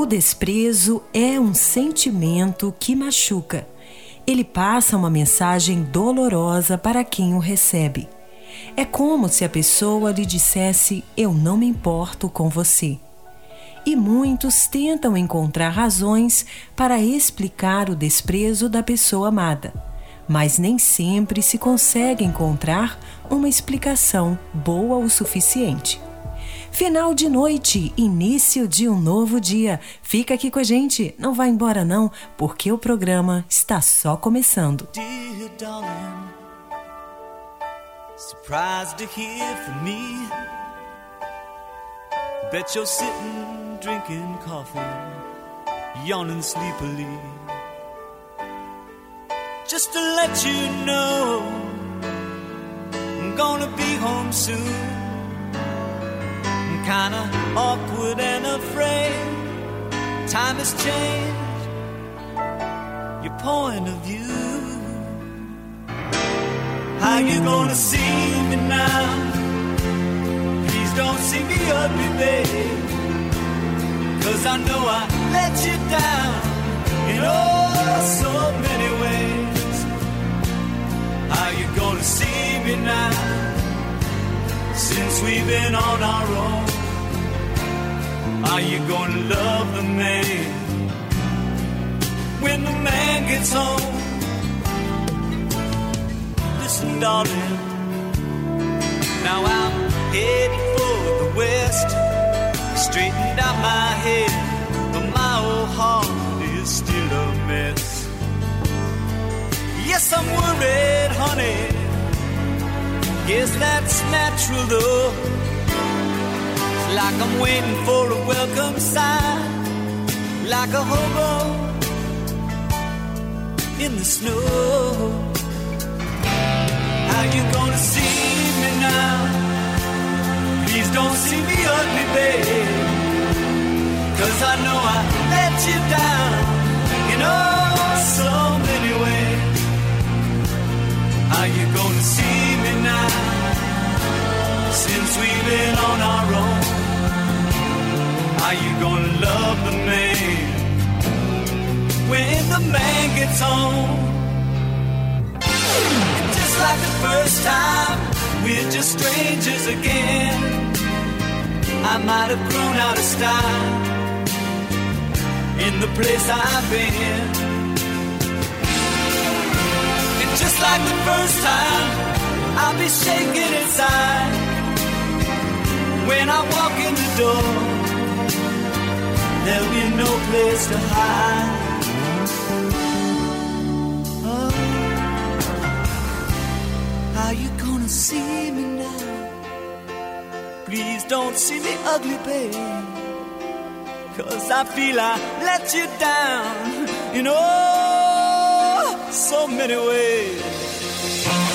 O desprezo é um sentimento que machuca. Ele passa uma mensagem dolorosa para quem o recebe. É como se a pessoa lhe dissesse: Eu não me importo com você. E muitos tentam encontrar razões para explicar o desprezo da pessoa amada, mas nem sempre se consegue encontrar uma explicação boa o suficiente. Final de noite, início de um novo dia. Fica aqui com a gente, não vá embora não, porque o programa está só começando. Dear darling, surprised to hear from me. Bet you're sitting drinking coffee, yawning sleepily. Just to let you know, I'm gonna be home soon. Kinda awkward and afraid. Time has changed your point of view. How you gonna see me now? Please don't see me ugly, babe. Cause I know I let you down in oh so many ways. How you gonna see me now? Since we've been on our own are you gonna love the man when the man gets home? Listen, darling, now I'm heading for the west. Straightened out my head, but my old heart is still a mess. Yes, I'm worried, honey. Guess that's natural, though like I'm waiting for a welcome sign, like a hobo in the snow. How you gonna see me now? Please don't see me ugly, babe. Cause I know I let you down in oh so many ways. How you gonna see me now? Since we've been on our own how you gonna love the man when the man gets home? And just like the first time, we're just strangers again. I might have grown out of style in the place I've been. And just like the first time, I'll be shaking inside when I walk in the door there'll be no place to hide. Oh, how you gonna see me now? Please don't see me ugly, babe. Cause I feel I let you down in oh so many ways.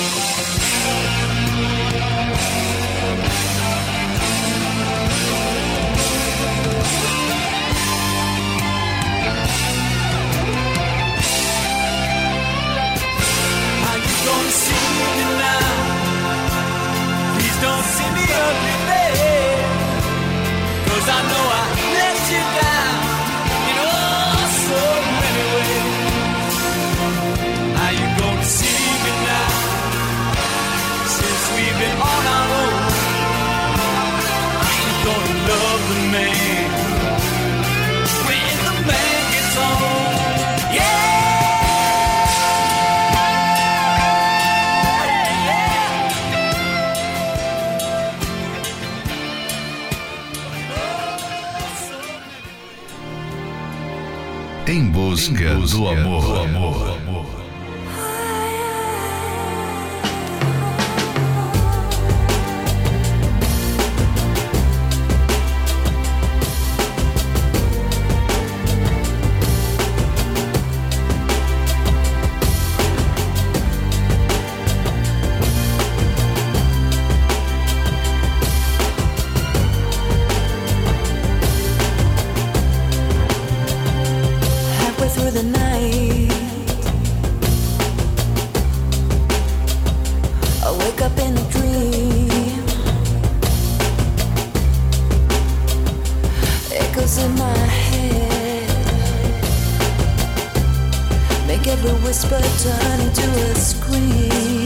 Busca, busca do amor. Do amor. every whisper turned into a scream.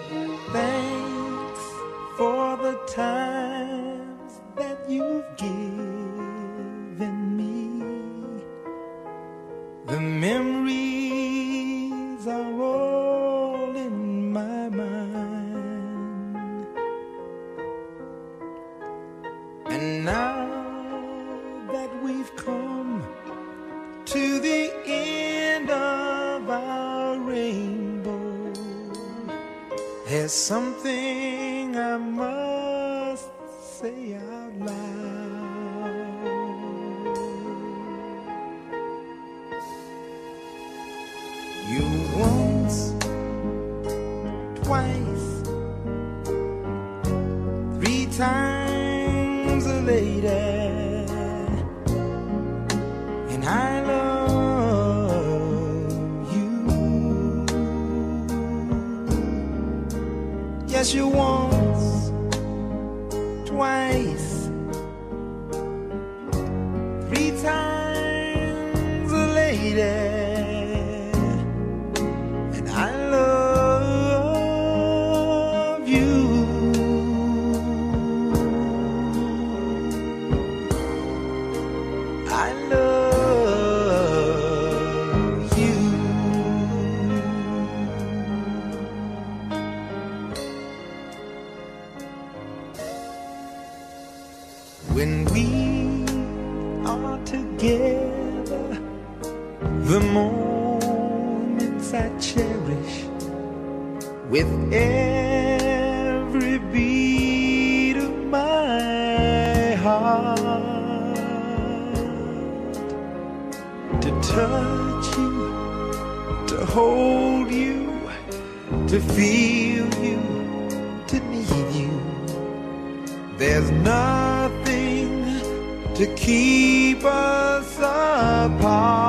When we are together, the moments I cherish with every beat of my heart to touch you, to hold you, to feel you, to need you. There's nothing to keep us apart.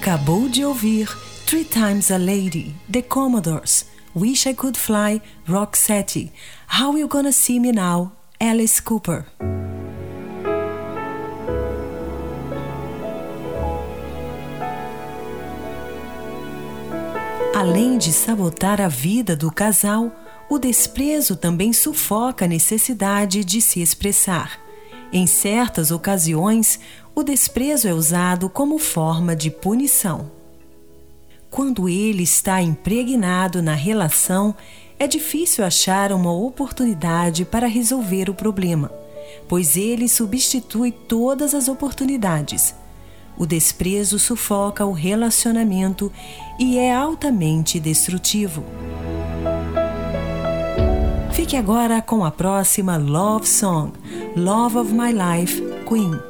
Acabou de ouvir Three Times a Lady, The Commodores, Wish I Could Fly, Roxette, How You Gonna See Me Now, Alice Cooper. Além de sabotar a vida do casal, o desprezo também sufoca a necessidade de se expressar. Em certas ocasiões, o desprezo é usado como forma de punição. Quando ele está impregnado na relação, é difícil achar uma oportunidade para resolver o problema, pois ele substitui todas as oportunidades. O desprezo sufoca o relacionamento e é altamente destrutivo. Fique agora com a próxima Love Song, Love of My Life, Queen.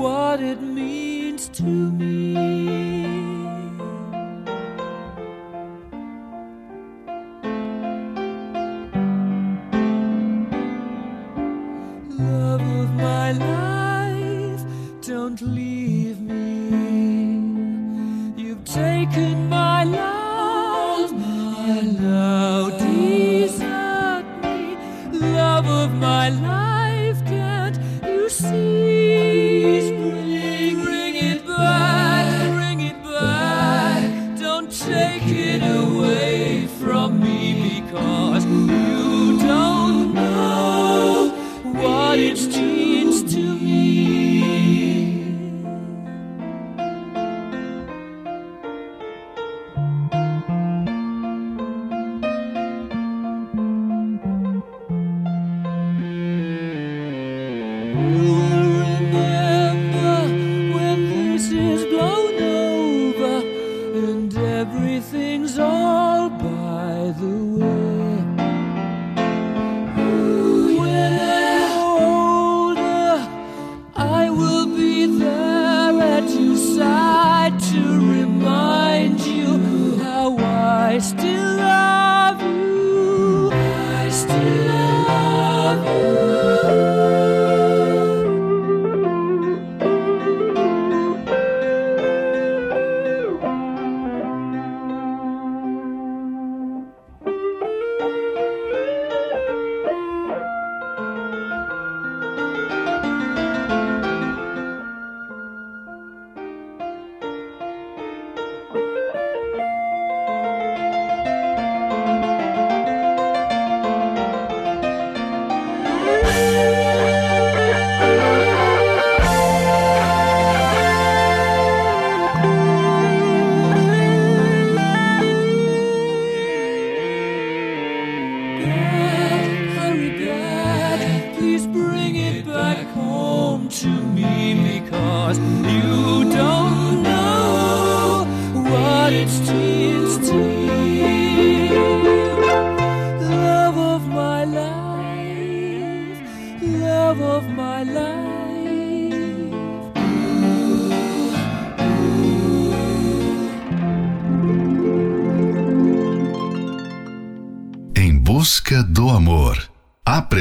what it means to me. Love of my life, don't leave me. You've taken my love, desert me. Love of my life, can't you see?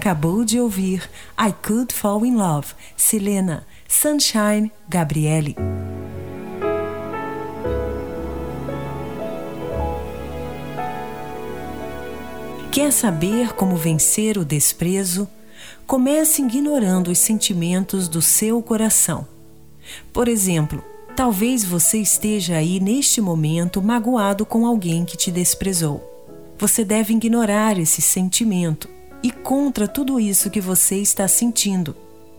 Acabou de ouvir I Could Fall in Love, Selena, Sunshine, Gabriele. Quer saber como vencer o desprezo? Comece ignorando os sentimentos do seu coração. Por exemplo, talvez você esteja aí neste momento magoado com alguém que te desprezou. Você deve ignorar esse sentimento e contra tudo isso que você está sentindo.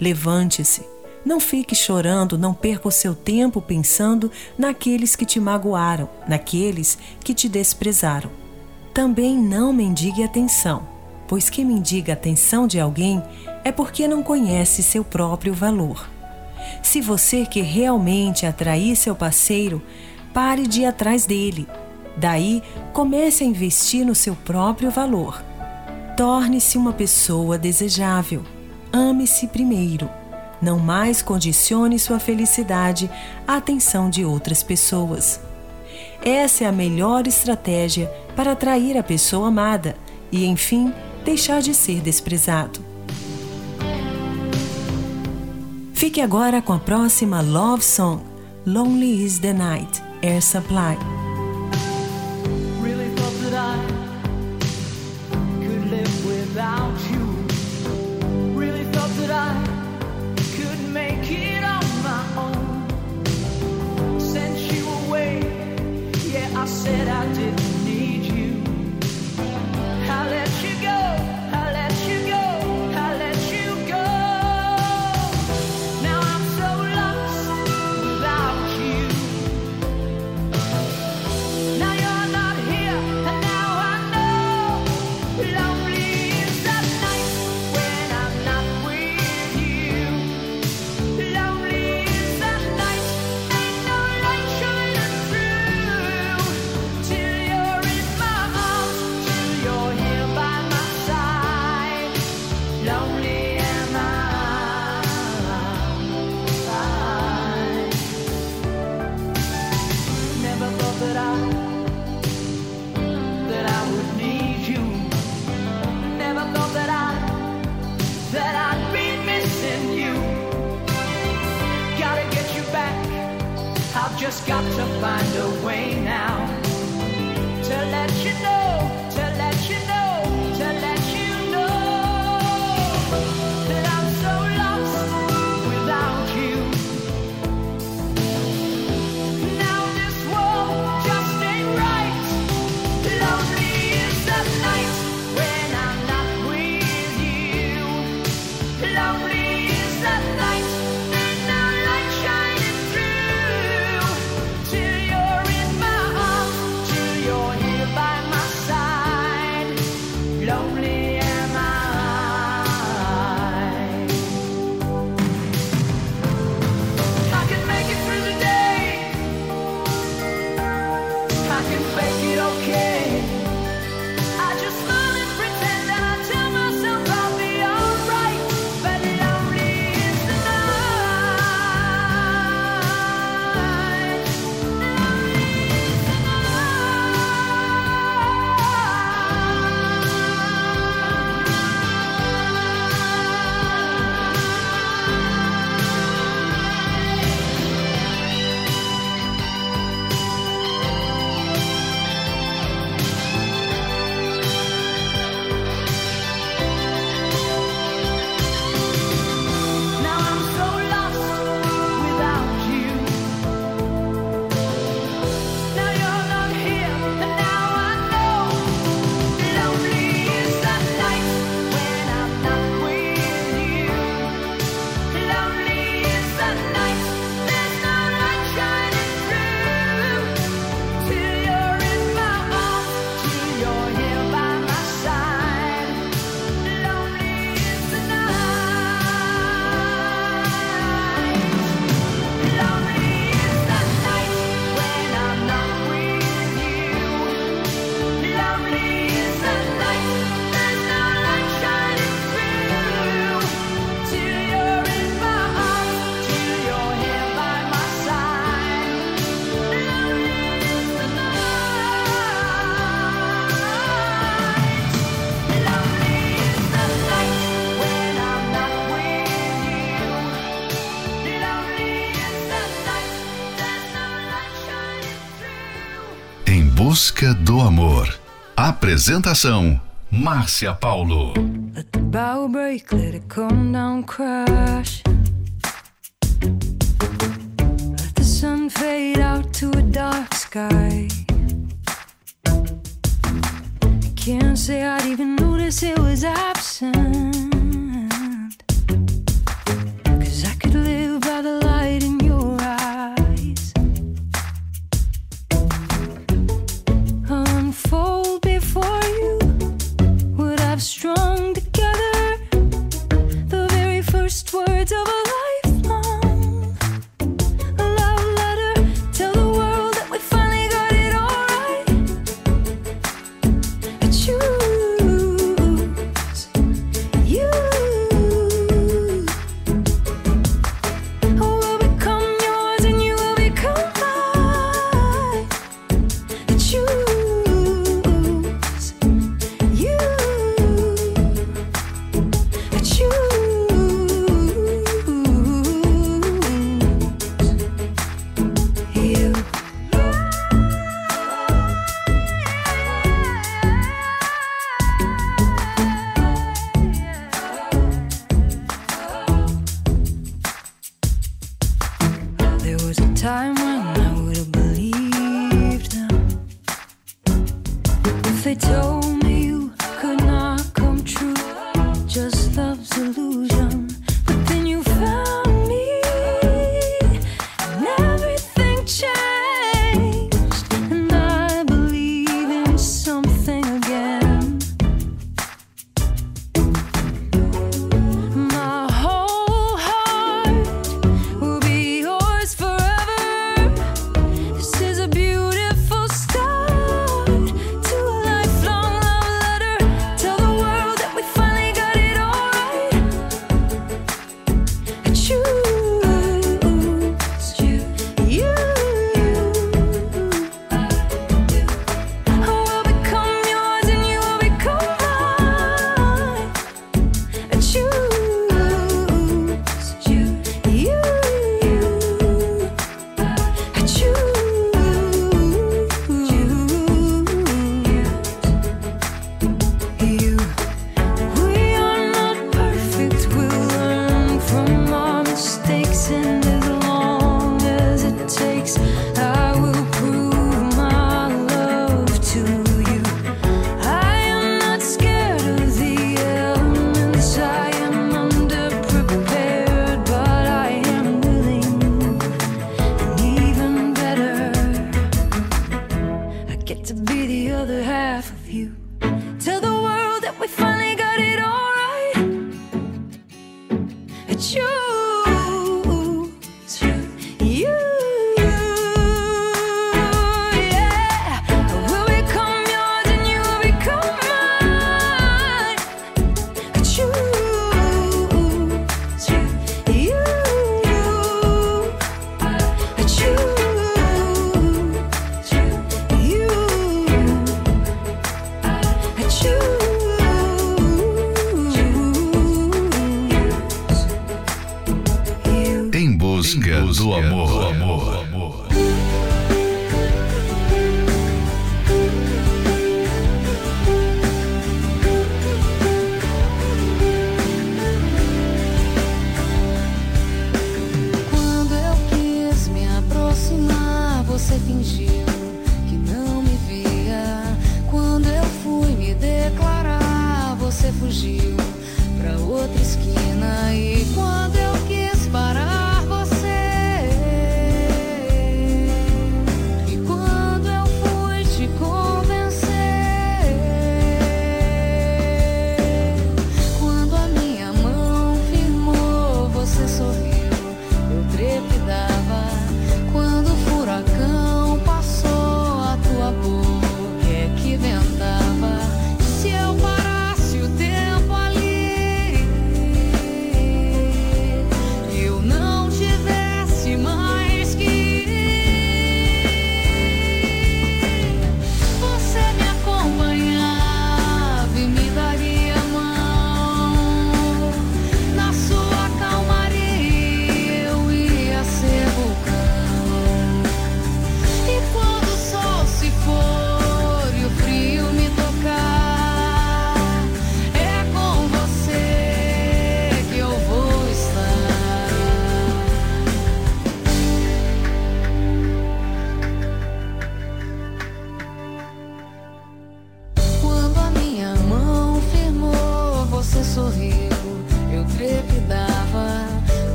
Levante-se. Não fique chorando, não perca o seu tempo pensando naqueles que te magoaram, naqueles que te desprezaram. Também não mendigue atenção, pois quem mendiga atenção de alguém é porque não conhece seu próprio valor. Se você quer realmente atrair seu parceiro, pare de ir atrás dele. Daí, comece a investir no seu próprio valor Torne-se uma pessoa desejável. Ame-se primeiro. Não mais condicione sua felicidade à atenção de outras pessoas. Essa é a melhor estratégia para atrair a pessoa amada e, enfim, deixar de ser desprezado. Fique agora com a próxima Love Song, Lonely is the Night, Air Supply. I said I didn't need you. I let you just got to find a way now to let you know. do Amor. Apresentação: Márcia Paulo. Let the bow break, let it come down, crash. Let the sun fade out to a dark sky. I can't say I'd even notice it was absent.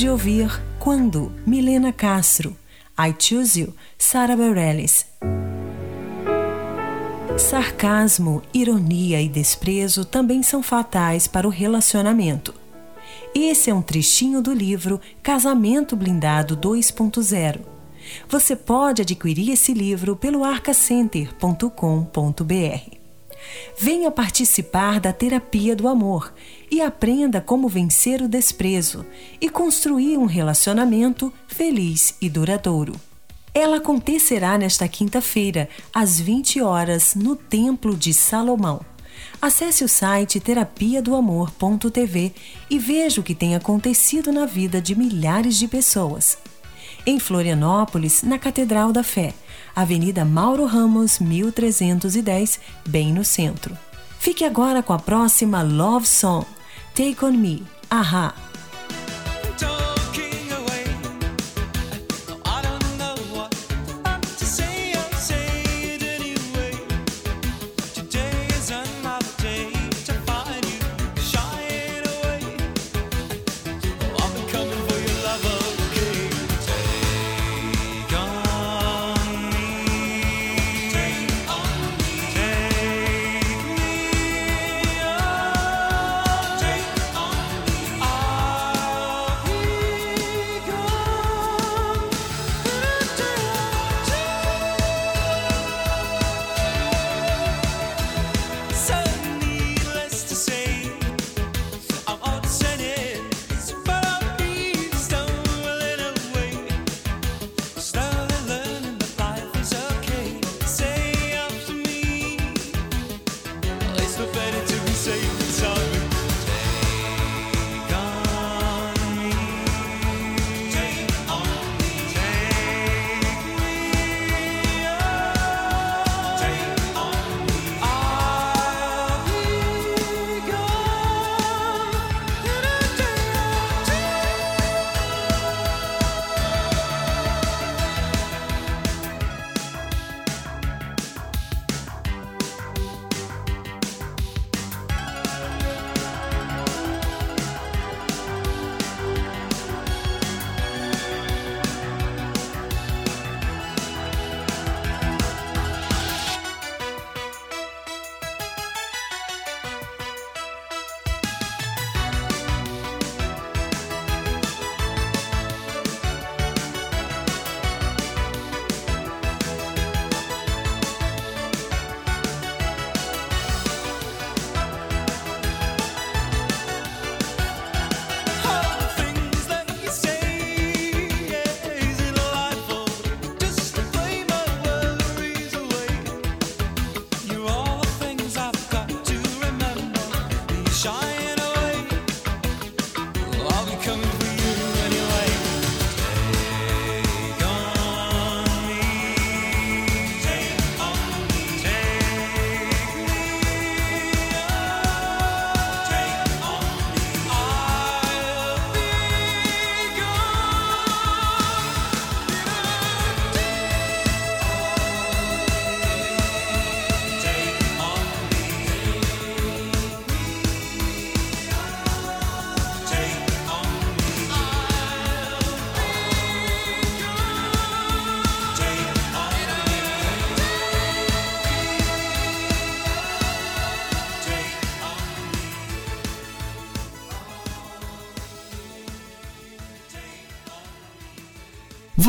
De ouvir Quando, Milena Castro. I Choose You, Sara Bareilles. Sarcasmo, ironia e desprezo também são fatais para o relacionamento. Esse é um trechinho do livro Casamento Blindado 2.0. Você pode adquirir esse livro pelo arcacenter.com.br. Venha participar da terapia do amor e aprenda como vencer o desprezo e construir um relacionamento feliz e duradouro. Ela acontecerá nesta quinta-feira, às 20 horas, no Templo de Salomão. Acesse o site terapia do amor.tv e veja o que tem acontecido na vida de milhares de pessoas. Em Florianópolis, na Catedral da Fé, Avenida Mauro Ramos, 1310, bem no centro. Fique agora com a próxima Love Song, Take On Me, Ahá.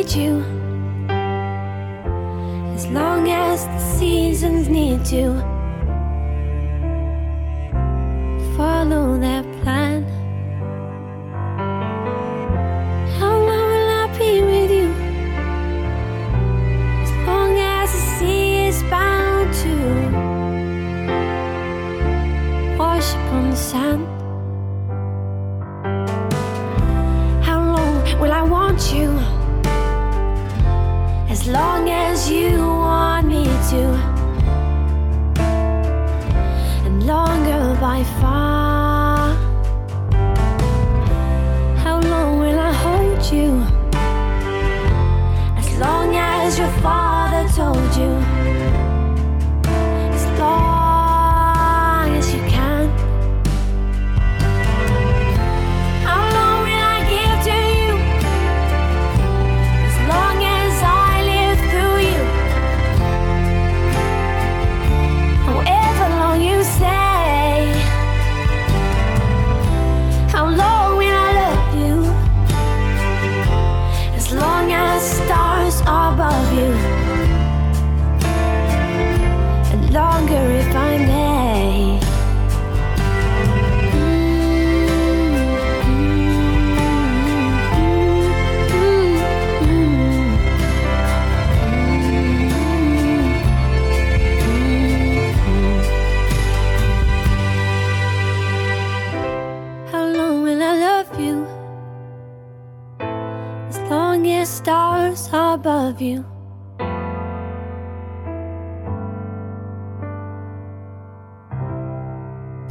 Need you? As long as the seasons need to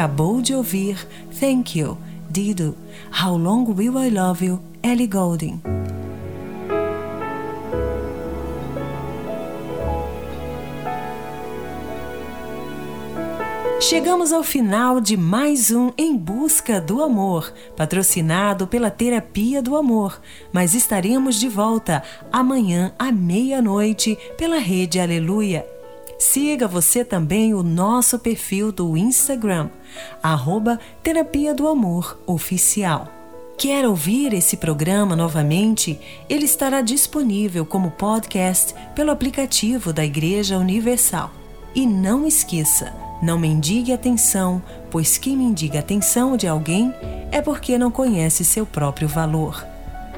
acabou de ouvir Thank You, Dido, How Long Will I Love You, Ellie Goulding. Chegamos ao final de mais um Em Busca do Amor, patrocinado pela Terapia do Amor. Mas estaremos de volta amanhã à meia-noite pela Rede Aleluia Siga você também o nosso perfil do Instagram, arroba Terapia do Amor Oficial. Quer ouvir esse programa novamente? Ele estará disponível como podcast pelo aplicativo da Igreja Universal. E não esqueça, não mendigue atenção, pois quem mendiga atenção de alguém é porque não conhece seu próprio valor.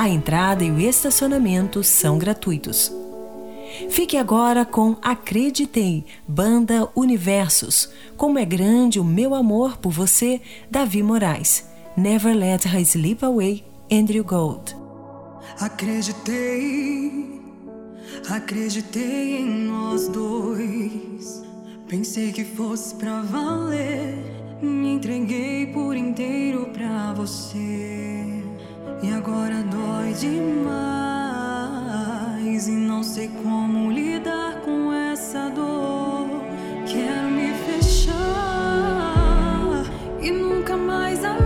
A entrada e o estacionamento são gratuitos. Fique agora com Acreditei, Banda Universos. Como é grande o meu amor por você, Davi Moraes. Never Let Her Sleep Away, Andrew Gold. Acreditei, acreditei em nós dois. Pensei que fosse pra valer. Me entreguei por inteiro pra você. E agora dói demais. E não sei como lidar com essa dor. Quero me fechar e nunca mais amar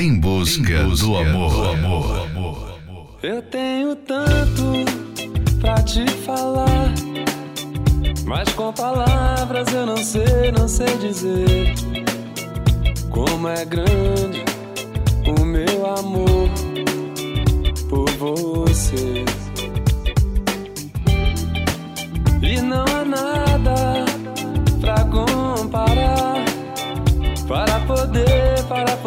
Em busca do amor. Eu tenho tanto pra te falar, mas com palavras eu não sei, não sei dizer como é grande o meu amor por você. E não há nada pra comparar para poder,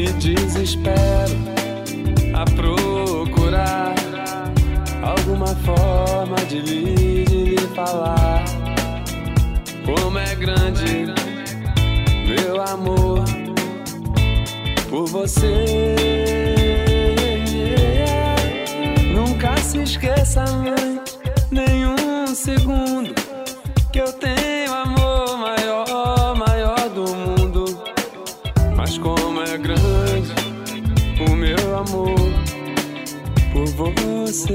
me desespero a procurar alguma forma de lhe, de lhe falar. Como é grande meu amor por você. Nunca se esqueça, meu. amor por você.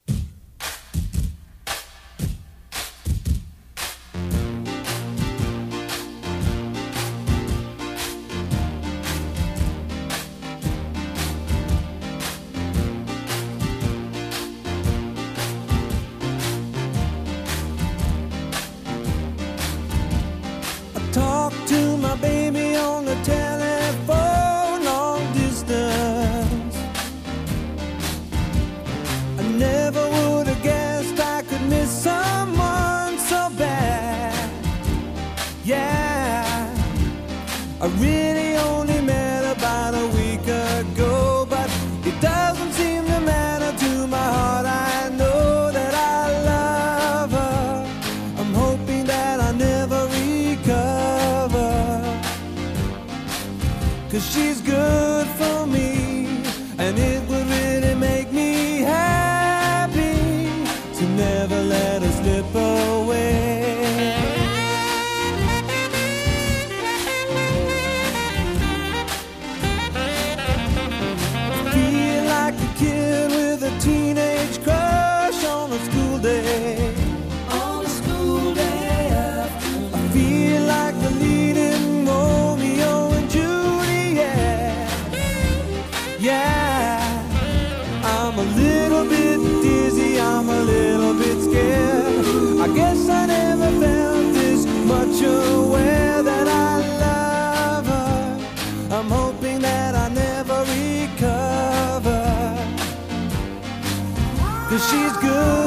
she's good.